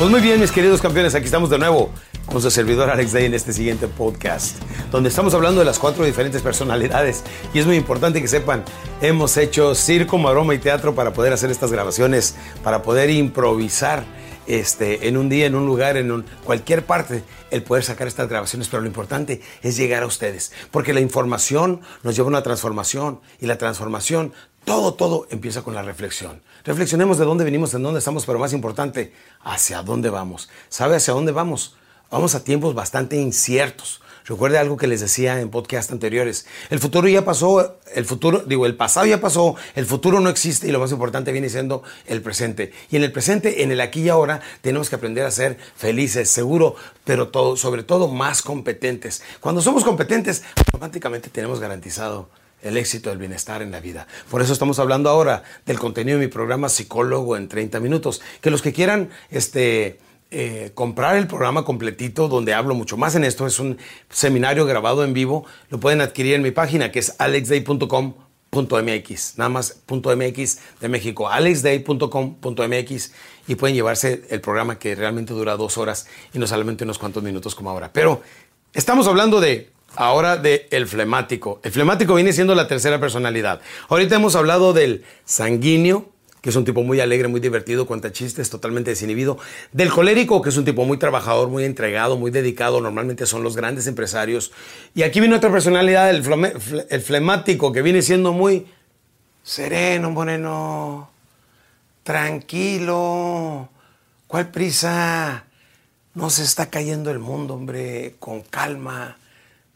Pues muy bien, mis queridos campeones, aquí estamos de nuevo con su servidor Alex Day en este siguiente podcast, donde estamos hablando de las cuatro diferentes personalidades. Y es muy importante que sepan, hemos hecho circo, maroma y teatro para poder hacer estas grabaciones, para poder improvisar este, en un día, en un lugar, en cualquier parte, el poder sacar estas grabaciones. Pero lo importante es llegar a ustedes, porque la información nos lleva a una transformación y la transformación, todo, todo empieza con la reflexión. Reflexionemos de dónde venimos, en dónde estamos, pero más importante, hacia dónde vamos. ¿Sabe hacia dónde vamos? Vamos a tiempos bastante inciertos. Recuerde algo que les decía en podcast anteriores. El futuro ya pasó, el futuro, digo, el pasado ya pasó, el futuro no existe y lo más importante viene siendo el presente. Y en el presente, en el aquí y ahora, tenemos que aprender a ser felices, seguro, pero todo, sobre todo más competentes. Cuando somos competentes, automáticamente tenemos garantizado el éxito, el bienestar en la vida. Por eso estamos hablando ahora del contenido de mi programa Psicólogo en 30 minutos. Que los que quieran, este eh, comprar el programa completito donde hablo mucho más en esto. Es un seminario grabado en vivo. Lo pueden adquirir en mi página que es alexday.com.mx. Nada más .mx de México. alexday.com.mx y pueden llevarse el programa que realmente dura dos horas y no solamente unos cuantos minutos como ahora. Pero estamos hablando de ahora de el flemático. El flemático viene siendo la tercera personalidad. Ahorita hemos hablado del sanguíneo, que es un tipo muy alegre, muy divertido, cuenta chistes, totalmente desinhibido. Del colérico, que es un tipo muy trabajador, muy entregado, muy dedicado. Normalmente son los grandes empresarios. Y aquí viene otra personalidad, el, el flemático, que viene siendo muy sereno, moreno, tranquilo. ¿Cuál prisa? No se está cayendo el mundo, hombre, con calma.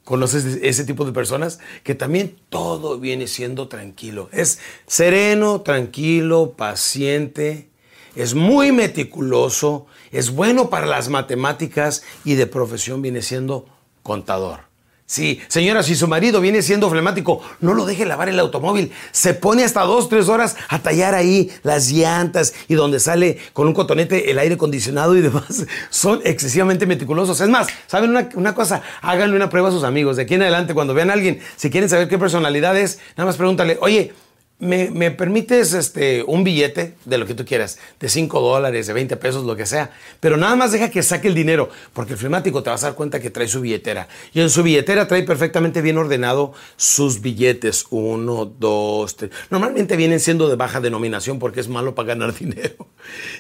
¿Conoces ese tipo de personas? Que también todo viene siendo tranquilo. Es sereno, tranquilo, paciente, es muy meticuloso, es bueno para las matemáticas y de profesión viene siendo contador. Sí, señora, si su marido viene siendo flemático, no lo deje lavar el automóvil. Se pone hasta dos, tres horas a tallar ahí las llantas y donde sale con un cotonete el aire acondicionado y demás. Son excesivamente meticulosos. Es más, ¿saben una, una cosa? Háganle una prueba a sus amigos. De aquí en adelante, cuando vean a alguien, si quieren saber qué personalidad es, nada más pregúntale, oye, ¿Me, me permites este, un billete de lo que tú quieras? De 5 dólares, de 20 pesos, lo que sea. Pero nada más deja que saque el dinero, porque el flemático te vas a dar cuenta que trae su billetera. Y en su billetera trae perfectamente bien ordenado sus billetes. Uno, dos, tres. Normalmente vienen siendo de baja denominación porque es malo para ganar dinero.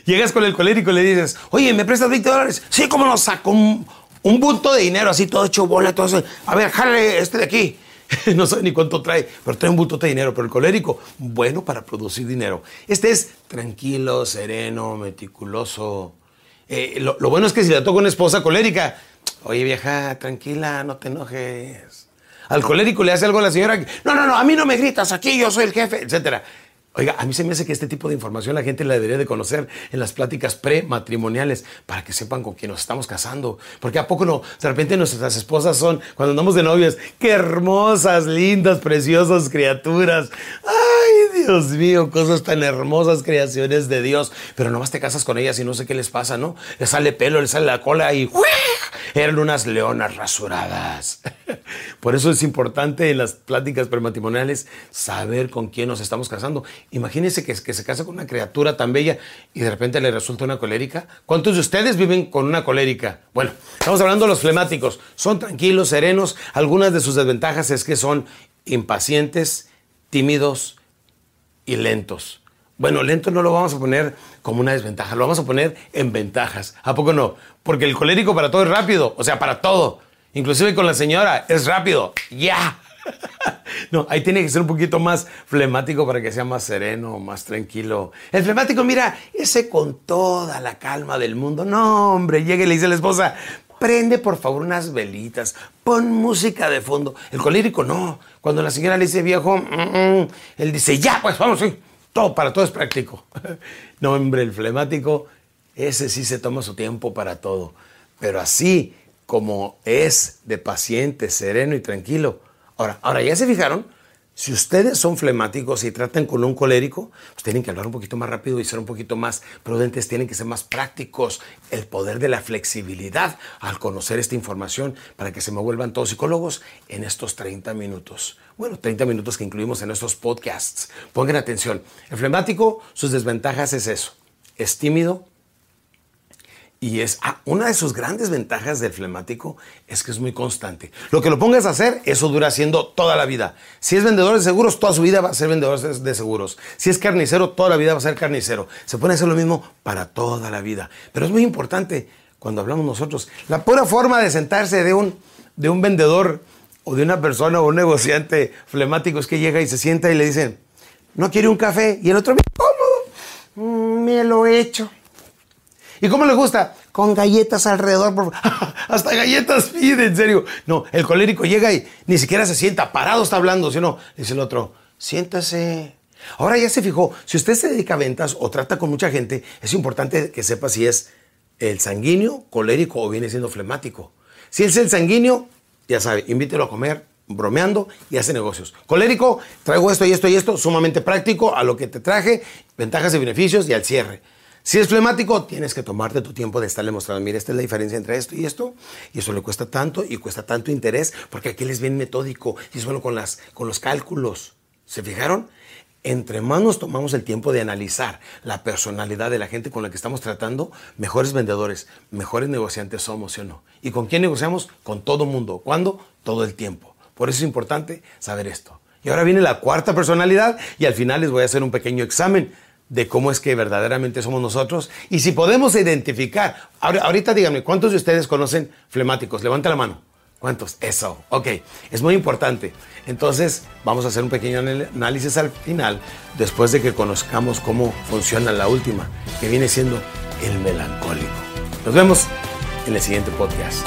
Llegas con el colérico y le dices, oye, ¿me prestas 20 dólares? Sí, ¿cómo no saco un, un bulto de dinero así todo hecho bola, todo eso? A ver, jale este de aquí. no sabe ni cuánto trae, pero trae un bulto de dinero. Pero el colérico, bueno para producir dinero. Este es tranquilo, sereno, meticuloso. Eh, lo, bueno es que si le toca una esposa colérica, oye vieja, tranquila, no te enojes. Al colérico le hace algo a la señora, no, no, no, a mí no me gritas, aquí yo soy el jefe, etcétera. Oiga, a mí se me hace que este tipo de información la gente la debería de conocer en las pláticas prematrimoniales para que sepan con quién nos estamos casando. Porque a poco no, de repente nuestras esposas son, cuando andamos de novios, qué hermosas, lindas, preciosas criaturas. Ay, Dios mío, cosas tan hermosas, creaciones de Dios. Pero nomás te casas con ellas y no sé qué les pasa, ¿no? Le sale pelo, le sale la cola y eran unas leonas rasuradas. Por eso es importante en las pláticas prematrimoniales saber con quién nos estamos casando. Imagínense que, que se casa con una criatura tan bella y de repente le resulta una colérica. ¿Cuántos de ustedes viven con una colérica? Bueno, estamos hablando de los flemáticos. Son tranquilos, serenos. Algunas de sus desventajas es que son impacientes, tímidos y lentos. Bueno, lento no lo vamos a poner como una desventaja, lo vamos a poner en ventajas. ¿A poco no? Porque el colérico para todo es rápido, o sea, para todo. Inclusive con la señora es rápido. Ya. No, ahí tiene que ser un poquito más flemático para que sea más sereno, más tranquilo. El flemático, mira, ese con toda la calma del mundo. No, hombre, llega y le dice a la esposa, prende por favor unas velitas, pon música de fondo. El colérico no. Cuando la señora le dice viejo, mm, mm", él dice, ya, pues vamos. Todo, para todo es práctico. No, hombre, el flemático, ese sí se toma su tiempo para todo. Pero así como es de paciente, sereno y tranquilo. Ahora, ahora ya se fijaron, si ustedes son flemáticos y tratan con un colérico, pues tienen que hablar un poquito más rápido y ser un poquito más prudentes, tienen que ser más prácticos. El poder de la flexibilidad al conocer esta información para que se me vuelvan todos psicólogos en estos 30 minutos. Bueno, 30 minutos que incluimos en estos podcasts. Pongan atención. El flemático, sus desventajas es eso. Es tímido, y es ah, una de sus grandes ventajas del flemático es que es muy constante. Lo que lo pongas a hacer, eso dura haciendo toda la vida. Si es vendedor de seguros, toda su vida va a ser vendedor de seguros. Si es carnicero, toda la vida va a ser carnicero. Se pone hacer lo mismo para toda la vida. Pero es muy importante cuando hablamos nosotros. La pura forma de sentarse de un, de un vendedor o de una persona o un negociante flemático es que llega y se sienta y le dicen, ¿no quiere un café? Y el otro, ¿cómo? Mm, me lo he hecho. ¿Y cómo le gusta? Con galletas alrededor. Hasta galletas pide, en serio. No, el colérico llega y ni siquiera se sienta, parado está hablando, sino dice el otro, siéntase. Ahora ya se fijó, si usted se dedica a ventas o trata con mucha gente, es importante que sepa si es el sanguíneo, colérico o viene siendo flemático. Si es el sanguíneo, ya sabe, invítelo a comer, bromeando y hace negocios. Colérico, traigo esto y esto y esto, sumamente práctico, a lo que te traje, ventajas y beneficios y al cierre. Si es flemático, tienes que tomarte tu tiempo de estarle mostrando, mira, esta es la diferencia entre esto y esto, y eso le cuesta tanto y cuesta tanto interés, porque aquí les bien metódico y es bueno con, las, con los cálculos. ¿Se fijaron? Entre más nos tomamos el tiempo de analizar la personalidad de la gente con la que estamos tratando, mejores vendedores, mejores negociantes somos, ¿sí o no? ¿Y con quién negociamos? Con todo mundo. ¿Cuándo? Todo el tiempo. Por eso es importante saber esto. Y ahora viene la cuarta personalidad y al final les voy a hacer un pequeño examen de cómo es que verdaderamente somos nosotros y si podemos identificar. Ahorita díganme, ¿cuántos de ustedes conocen flemáticos? Levanta la mano. ¿Cuántos? Eso, ok. Es muy importante. Entonces, vamos a hacer un pequeño análisis al final, después de que conozcamos cómo funciona la última, que viene siendo el melancólico. Nos vemos en el siguiente podcast.